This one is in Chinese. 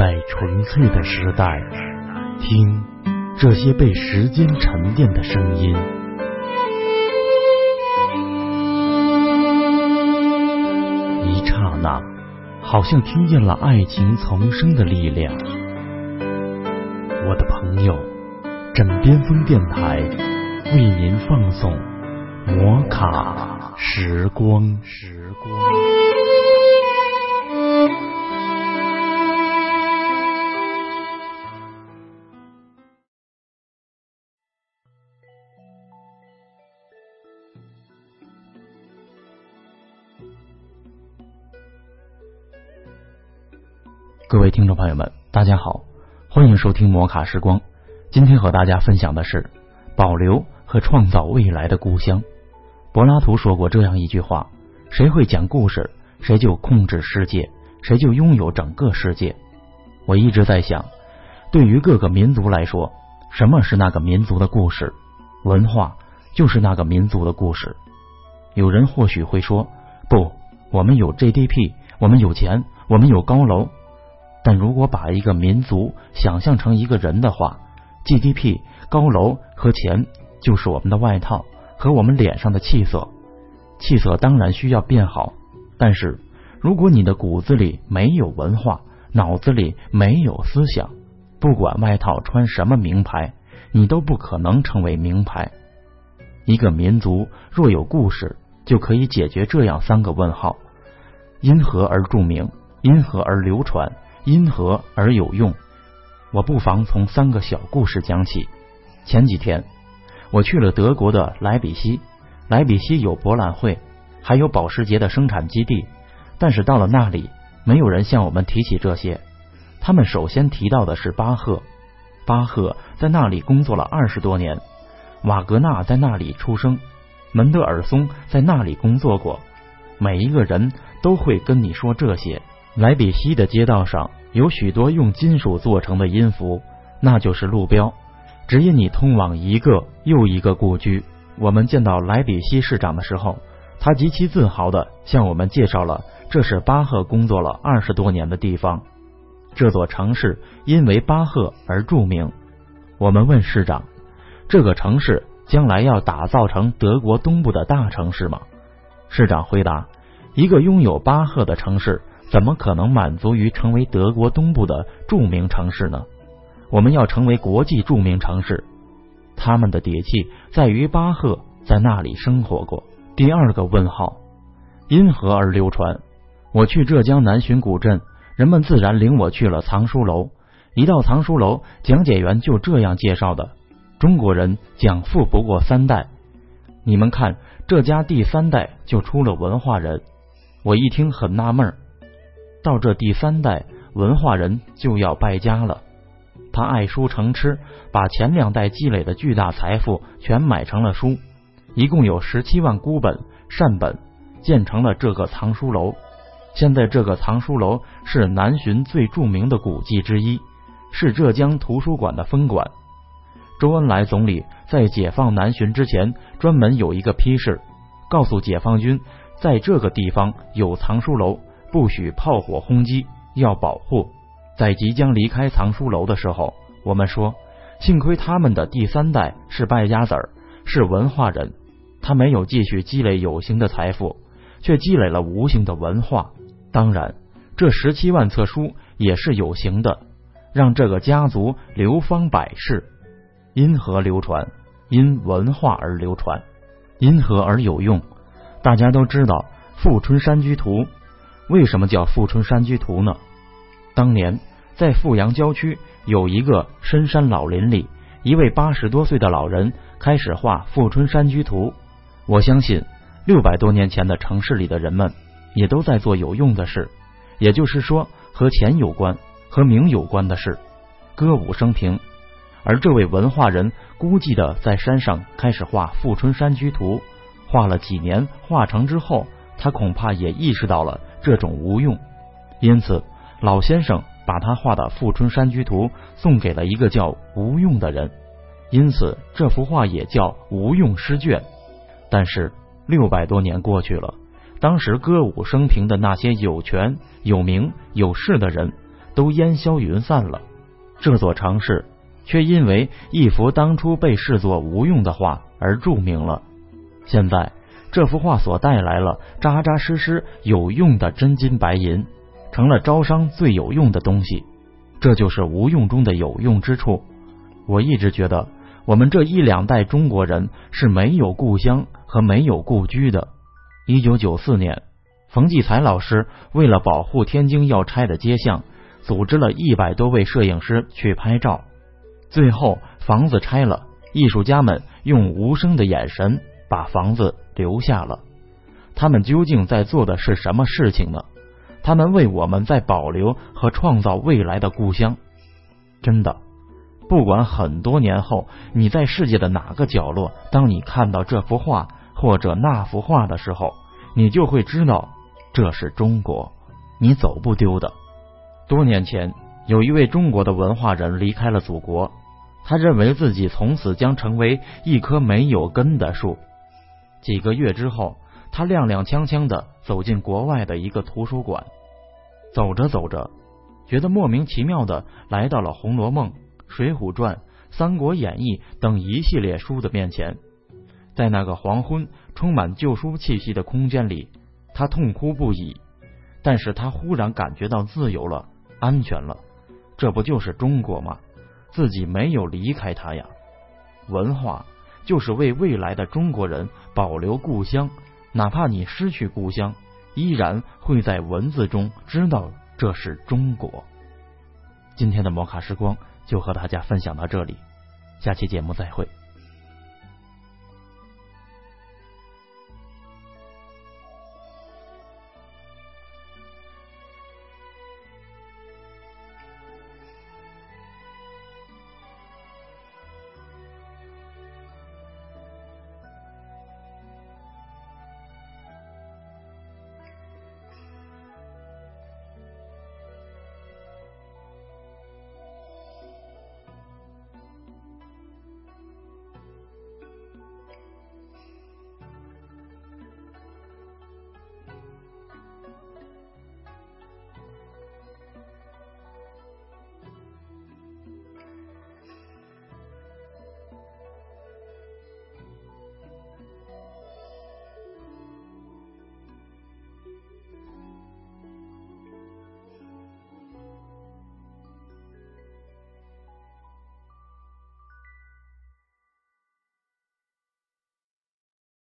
在纯粹的时代，听这些被时间沉淀的声音。一刹那，好像听见了爱情丛生的力量。我的朋友，枕边风电台为您放送摩卡时光。时光。各位听众朋友们，大家好，欢迎收听摩卡时光。今天和大家分享的是保留和创造未来的故乡。柏拉图说过这样一句话：谁会讲故事，谁就控制世界，谁就拥有整个世界。我一直在想，对于各个民族来说，什么是那个民族的故事？文化就是那个民族的故事。有人或许会说，不，我们有 GDP，我们有钱，我们有高楼。但如果把一个民族想象成一个人的话，GDP、高楼和钱就是我们的外套和我们脸上的气色。气色当然需要变好，但是如果你的骨子里没有文化，脑子里没有思想，不管外套穿什么名牌，你都不可能成为名牌。一个民族若有故事，就可以解决这样三个问号：因何而著名？因何而流传？因何而有用？我不妨从三个小故事讲起。前几天我去了德国的莱比锡，莱比锡有博览会，还有保时捷的生产基地。但是到了那里，没有人向我们提起这些。他们首先提到的是巴赫，巴赫在那里工作了二十多年，瓦格纳在那里出生，门德尔松在那里工作过。每一个人都会跟你说这些。莱比锡的街道上有许多用金属做成的音符，那就是路标，指引你通往一个又一个故居。我们见到莱比锡市长的时候，他极其自豪的向我们介绍了这是巴赫工作了二十多年的地方。这座城市因为巴赫而著名。我们问市长：“这个城市将来要打造成德国东部的大城市吗？”市长回答：“一个拥有巴赫的城市。”怎么可能满足于成为德国东部的著名城市呢？我们要成为国际著名城市，他们的底气在于巴赫在那里生活过。第二个问号，因何而流传？我去浙江南浔古镇，人们自然领我去了藏书楼。一到藏书楼，讲解员就这样介绍的：中国人讲富不过三代。你们看，这家第三代就出了文化人。我一听很纳闷儿。到这第三代文化人就要败家了。他爱书成痴，把前两代积累的巨大财富全买成了书，一共有十七万孤本善本，建成了这个藏书楼。现在这个藏书楼是南浔最著名的古迹之一，是浙江图书馆的分馆。周恩来总理在解放南浔之前，专门有一个批示，告诉解放军，在这个地方有藏书楼。不许炮火轰击，要保护。在即将离开藏书楼的时候，我们说，幸亏他们的第三代是败家子儿，是文化人，他没有继续积累有形的财富，却积累了无形的文化。当然，这十七万册书也是有形的，让这个家族流芳百世。因何流传？因文化而流传。因何而有用？大家都知道《富春山居图》。为什么叫富春山居图呢？当年在富阳郊区有一个深山老林里，一位八十多岁的老人开始画富春山居图。我相信六百多年前的城市里的人们也都在做有用的事，也就是说和钱有关、和名有关的事，歌舞升平。而这位文化人孤寂的在山上开始画富春山居图，画了几年，画成之后，他恐怕也意识到了。这种无用，因此老先生把他画的《富春山居图》送给了一个叫吴用的人，因此这幅画也叫吴用诗卷。但是六百多年过去了，当时歌舞升平的那些有权有名有势的人，都烟消云散了。这座城市却因为一幅当初被视作无用的画而著名了。现在，这幅画所带来了扎扎实实有用的真金白银，成了招商最有用的东西。这就是无用中的有用之处。我一直觉得，我们这一两代中国人是没有故乡和没有故居的。一九九四年，冯骥才老师为了保护天津要拆的街巷，组织了一百多位摄影师去拍照。最后，房子拆了，艺术家们用无声的眼神把房子留下了。他们究竟在做的是什么事情呢？他们为我们在保留和创造未来的故乡。真的，不管很多年后你在世界的哪个角落，当你看到这幅画或者那幅画的时候，你就会知道这是中国，你走不丢的。多年前，有一位中国的文化人离开了祖国，他认为自己从此将成为一棵没有根的树。几个月之后。他踉踉跄跄的走进国外的一个图书馆，走着走着，觉得莫名其妙的来到了《红楼梦》《水浒传》《三国演义》等一系列书的面前。在那个黄昏、充满旧书气息的空间里，他痛哭不已。但是他忽然感觉到自由了，安全了。这不就是中国吗？自己没有离开他呀。文化就是为未来的中国人保留故乡。哪怕你失去故乡，依然会在文字中知道这是中国。今天的摩卡时光就和大家分享到这里，下期节目再会。